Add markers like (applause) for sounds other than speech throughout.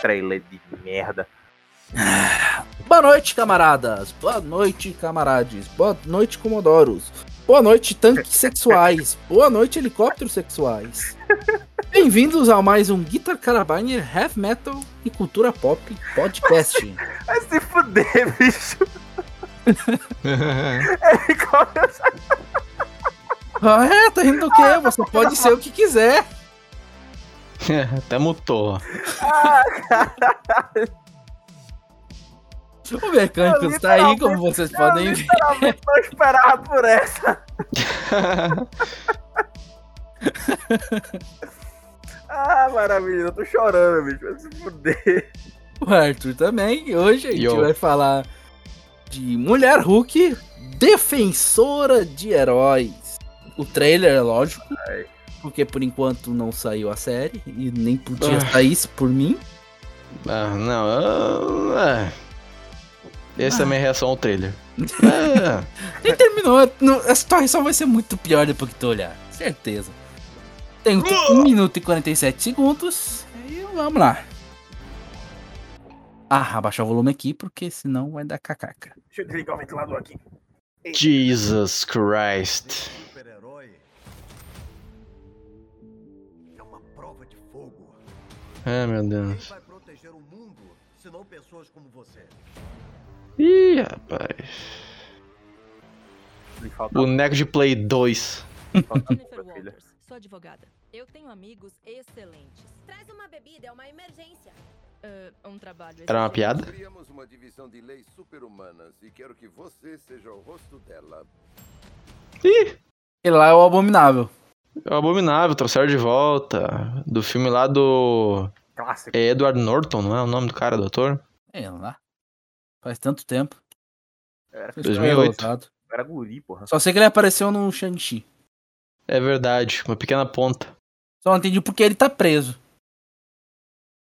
trailer de merda. Boa noite, camaradas. Boa noite, camarades. Boa noite, comodoros. Boa noite, tanques (laughs) sexuais. Boa noite, helicópteros sexuais. Bem-vindos a mais um Guitar Carabiner Heavy Metal e Cultura Pop Podcast. Vai se fuder, bicho. Ele começa... Ah, é? Tá rindo do quê? Você pode ser o que quiser. (laughs) Até mutou. (laughs) Ah, caralho. O mecânico Eu está aí, como vocês Eu podem ver. literalmente não esperava por essa. (laughs) Ah, maravilha. Eu tô chorando, bicho. Vai se fuder. O Arthur também. Hoje a gente Yo. vai falar de Mulher Hulk, defensora de heróis. O trailer, é lógico. Ai. Porque por enquanto não saiu a série. E nem podia Ah. sair isso por mim. Ah, não. ah, é. Essa é a minha reação ao trailer. (laughs) É, Nem terminou. não- A história só vai ser muito pior depois que tu olhar. Certeza. Tem 1 minuto e 47 segundos. E vamos lá. Ah, abaixar o volume aqui, porque senão vai dar cacaca. Deixa eu desligar o ventilador aqui. Jesus Christ. Ai, meu Quem Deus. vai proteger o mundo, se não pessoas como você? Ih, rapaz. Boneco de Play 2. falta Jennifer pouco, filha. Walters, sou advogada. Eu tenho amigos excelentes. Traz uma bebida, é uma emergência. Ah, um trabalho Era uma piada? Criamos uma divisão de leis super-humanas e quero que você seja o rosto dela. Ih, Ele lá é o Abominável. É o Abominável, trouxeram de volta. Do filme lá do. Clássico. É Edward Norton, não é o nome do cara, do ator? É lá. Faz tanto tempo. Era, Esse 2008. cara é lotado. era guri, porra. Só sei que ele apareceu no Shang-Chi. É verdade, uma pequena ponta. Só não entendi porque ele tá preso.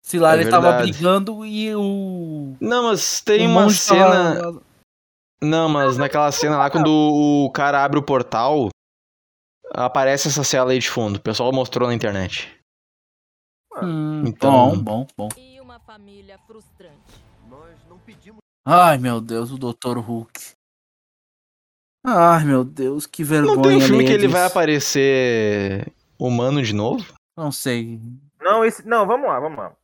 Se lá É ele tava verdade. brigando e o. Não, mas tem o uma cena. tava- Não, mas naquela cena lá, quando o cara abre o portal, aparece essa cela aí de fundo. O pessoal mostrou na internet. Hum, Então- Bom, bom, bom. E uma família frustrante. Nós não pedimos Ai, meu Deus, o Dr. Hulk. Ai, meu Deus, que vergonha. Não tem um filme que ele vai aparecer humano de novo? Não sei. Não, esse. Não, vamos lá, vamos lá.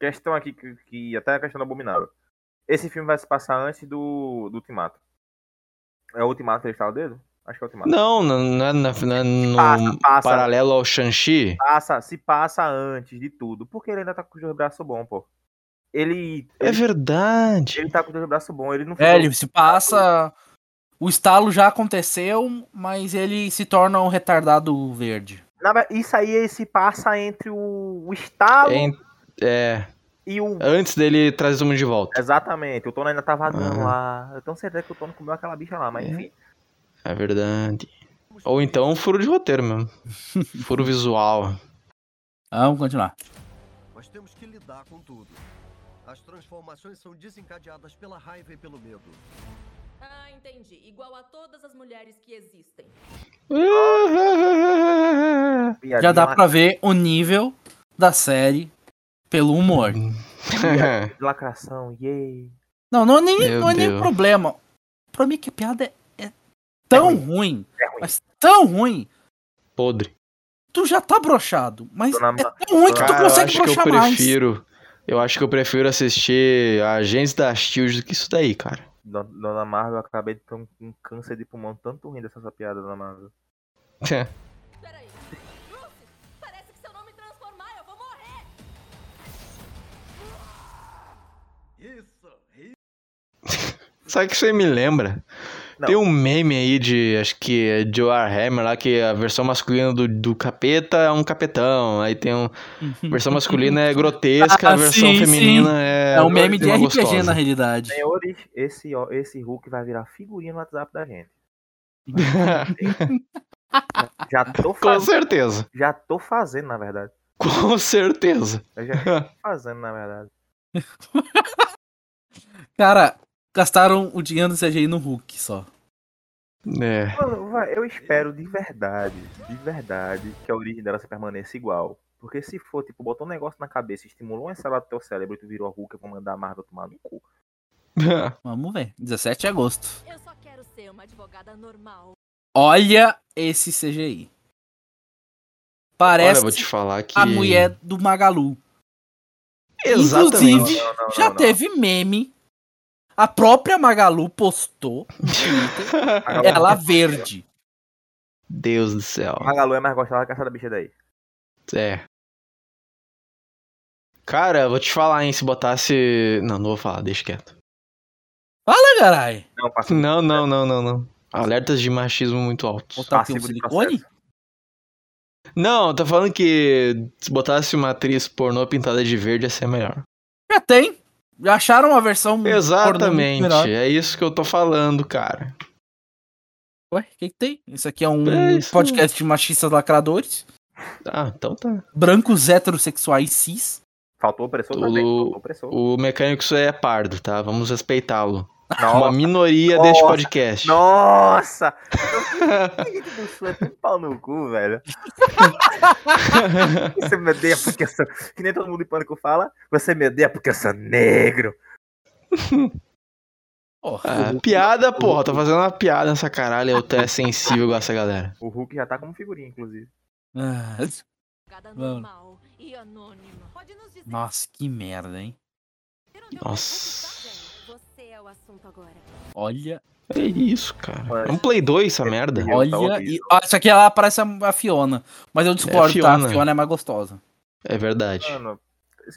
Questão aqui que, que até a questão do abominável. Esse filme vai se passar antes do, do Ultimato. É o Ultimato que ele está o dedo? Acho que é o Ultimato. Não, não, não é, na- não é no Passa, passa. paralelo ao Shang-Chi. Passa, se passa antes de tudo. Porque ele ainda tá com os braços bons, pô. Ele. É Ele, verdade. ele tá com os braços bons. Ele não É, ele se passa. O estalo já aconteceu, mas ele se torna um retardado verde. Isso aí se passa entre o, o estalo É, e o. antes dele trazer todo mundo de volta. Exatamente, o Tono ainda tá vagando Ah. lá. Eu tenho certeza que o Tono comeu aquela bicha lá, mas É. enfim. É verdade. Ou então um furo de roteiro mesmo. (laughs) Furo visual. Ah, vamos continuar. Mas temos que lidar com tudo. As transformações são desencadeadas pela raiva e pelo medo. Ah, entendi. Igual a todas as mulheres que existem. (laughs) Já dá pra ver o nível da série pelo humor. (laughs) lacração, yay. Não, não é nem, Meu não é nem Deus. problema. Pra mim que a piada é, é tão ruim, É ruim. mas tão ruim. Podre. Tu já tá brochado, mas Dona é tão ruim que tu Cara, eu consegue acho que eu brochar mais. prefiro. Eu acho que eu prefiro assistir Agentes da Shield do que isso daí, cara. Don- Dona Marvel, eu acabei de ter um, um câncer de pulmão tanto ruim dessa piada, Dona Marvel. Peraí. Lucy, parece que se eu não me transformar, eu vou morrer. Isso! (laughs) Sabe o que isso aí me lembra? Não. Tem um meme aí de, acho que é de Warhammer lá, que a versão masculina do, do capeta é um capetão. Aí tem um. A (laughs) versão masculina é grotesca, Ah, a versão sim, feminina é. É um meme de uma RPG gostosa. na realidade. Senhores, esse, ó, esse Hulk vai virar figurinha no WhatsApp da gente. (laughs) Já tô Com fazendo, certeza. já tô fazendo, na verdade. Com certeza. Eu já tô (laughs) fazendo, na verdade. Cara, gastaram o dinheiro do CGI no Hulk só. É. Mano, eu espero de verdade, de verdade, que a origem dela se permaneça igual. Porque se for, tipo, botou um negócio na cabeça, estimulou uma célula do teu cérebro e tu virou a Hulk, eu vou mandar a Marvel tomar no cu. (laughs) Vamos ver. 17 de agosto. Eu só quero ser uma advogada normal. Olha esse CGI. Olha, Parece eu vou te falar que. a mulher do Magalu. Exatamente. Inclusive, Não, não, já não, não. teve meme. A própria Magalu postou no (laughs) Twitter Magalu- ela verde. Deus do céu. Magalu é mais gostosa que essa da bicha daí. É. Cara, eu vou te falar, hein, se botasse. Não, não vou falar, deixa quieto. Fala, carai. Não, passa Não, não, não, não, não. Alertas de machismo muito altos. Botar? Um silicone? Não, tá falando que se botasse uma atriz pornô pintada de verde ia ser melhor. Já tem. Já acharam uma versão Exatamente, é isso que eu tô falando, cara. Ué, o que, que tem? Isso aqui é um É isso. podcast de machistas lacradores. Ah, então tá. Brancos heterossexuais cis. Faltou opressor O- também. Faltou opressor. O mecânico é pardo, tá? Vamos respeitá-lo. Nossa, Uma minoria deste Nossa. podcast. Nossa! Gente do sul é tudo pau no cu, velho. (laughs) Você me odeia porque eu sou. Que nem todo mundo em pânico fala. Você me odeia porque eu sou negro. Porra. Ah, piada, porra, tô fazendo uma piada nessa caralho, eu tô é sensível igual essa galera. O Hulk já tá como figurinha, inclusive. Ah. (laughs) Nossa, que merda, hein? Nossa. Olha, É isso, cara. É um Play 2 essa merda. Tá olha. E, ah, isso aqui ela parece a, a Fiona. Mas eu discordo, tá? Fiona. A Fiona é mais gostosa. É verdade. Mano,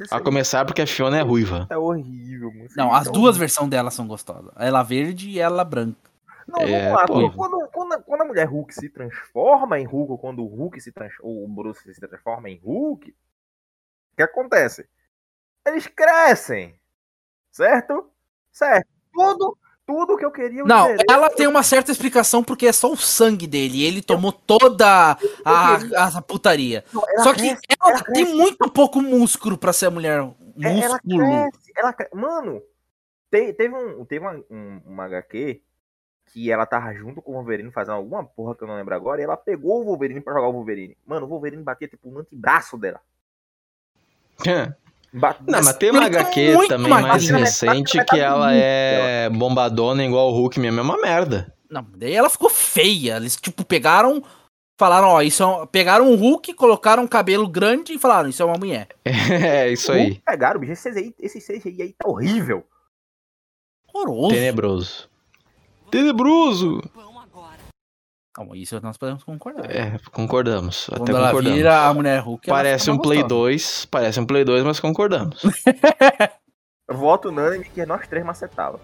A começar porque a Fiona é ruiva. é horrível, mano. Não, as é duas versões dela são gostosas. Ela verde e ela branca. Não, É, vamos lá. pô. Quando, quando, a- quando a mulher Hulk se transforma em Hulk, ou quando o Hulk se transforma, ou o Bruce se transforma em Hulk, o que acontece? Eles crescem. Certo? Certo. Tudo, tudo que eu queria. Não, liberei. ela tem uma certa explicação porque é só o sangue dele. E ele tomou toda a, a putaria. Não, ela Só que cresce, ela, ela tem cresce. muito pouco músculo pra ser a mulher. É, Ela Músculo. cresce, ela cre- Mano, te- teve, um, teve uma, um, uma HQ que ela tava junto com o Wolverine fazendo alguma porra que eu não lembro agora, e ela pegou o Wolverine pra jogar o Wolverine. Mano, o Wolverine batia tipo no antebraço dela. Não, mas tem uma HQ também mais magrinha. recente que ela é bombadona igual o Hulk mesmo. É uma merda. Não, daí ela ficou feia. Eles, tipo, pegaram. Falaram, ó, isso é um- Pegaram um Hulk, colocaram um cabelo grande e falaram, isso é uma mulher. (laughs) É isso aí. Pegaram, bicho, esse CGI, esse CGI aí tá horrível. Horroroso. Tenebroso. Tenebroso! Não, isso nós podemos concordar. É, concordamos. Quando Até ela concordamos. vira a mulher Hulk. Parece um Play gostosa. 2, parece um Play 2, mas concordamos. Eu (laughs) voto unânime que nós três macetava.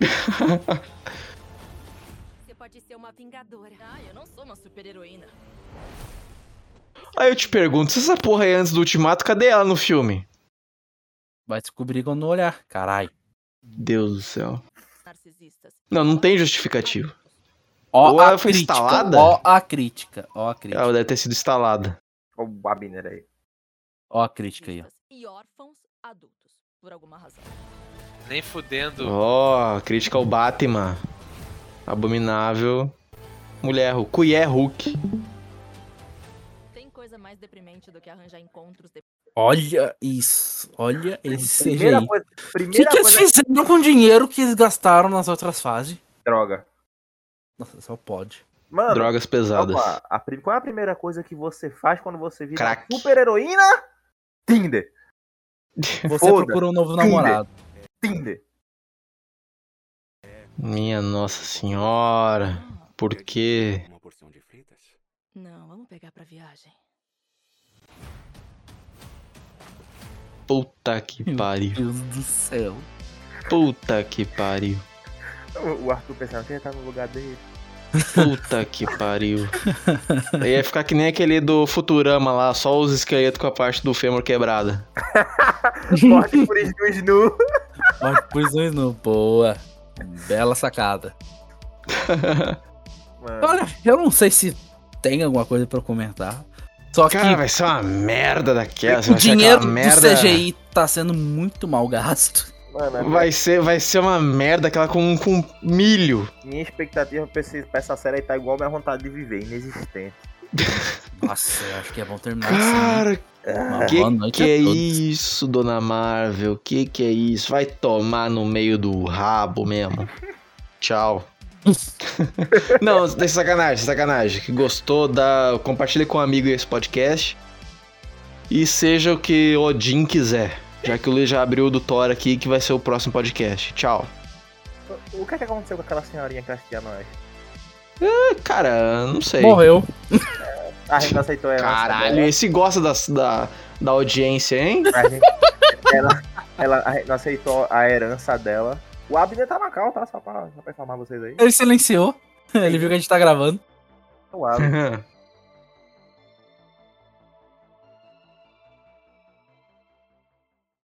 (laughs) Você pode ser uma vingadora. Ah, eu não sou uma super heroína. Aí eu te pergunto, se essa porra aí é antes do Ultimato, cadê ela no filme? Vai descobrir quando olhar. Caralho. Deus do céu. Não, não tem justificativo. Ó Ou a ela foi crítica. instalada? Ó a crítica. Ó a crítica. Ela deve ter sido instalada. Olha o Abner aí. Ó a crítica aí, ó. E órfãos adultos, por alguma razão. Nem fudendo. Ó, crítica ao Batman. Abominável. Mulher Hulk. Colher Hulk. Tem coisa mais deprimente do que arranjar encontros de... Olha isso. Olha esse Primeira CGI. coisa, O que, que eles coisa fizeram com o dinheiro que eles gastaram nas outras fases? droga. Nossa, só pode. Mano, Drogas pesadas. opa, a prim- qual é a primeira coisa que você faz quando você vira Crack. super heroína? Tinder. (laughs) Você Foda. procurou um novo Tinder. namorado. Tinder. Minha nossa senhora. Por quê? Não, vamos pegar pra viagem. Puta que pariu. Deus do céu. Puta que pariu. O Arthur pensando que ele tá no lugar dele. Puta que pariu. Ia ficar que nem aquele do Futurama lá, só os esqueletos com a parte do fêmur quebrada. Morte por Snu Snu. Olha, prisões não. Boa. Bela sacada. Mano, (laughs) Olha, eu não sei se tem alguma coisa pra eu comentar. Só que Cara, vai ser uma merda daquela. o dinheiro do merda. CGI tá sendo muito mal gasto. Mano, a Vai ser, vai ser uma merda aquela com, com milho. minha expectativa pra, esse- pra essa série aí tá igual a minha vontade de viver, inexistente. (laughs) Nossa, eu acho que é bom terminar assim. Cara, Uma Que boa noite que a é isso, dona Marvel? Que que é isso? Vai tomar no meio do rabo mesmo. (laughs) Tchau. (laughs) Não, sem sacanagem, sacanagem. Que gostou, dá... compartilha com um amigo esse podcast. E seja o que Odin quiser. Já que o Luiz já abriu o do Thor aqui, que vai ser o próximo podcast. Tchau. O que é que aconteceu com aquela senhorinha que assistia nós? Cara, não sei. Morreu. A gente não aceitou ela. Caralho, esse gosta da, da, da audiência, hein? A gente, ela, ela a gente não aceitou a herança dela. O Abner tá na cal, tá? Só pra, só pra informar vocês aí. Ele silenciou. Ele viu que a gente tá gravando. O Abner. (laughs)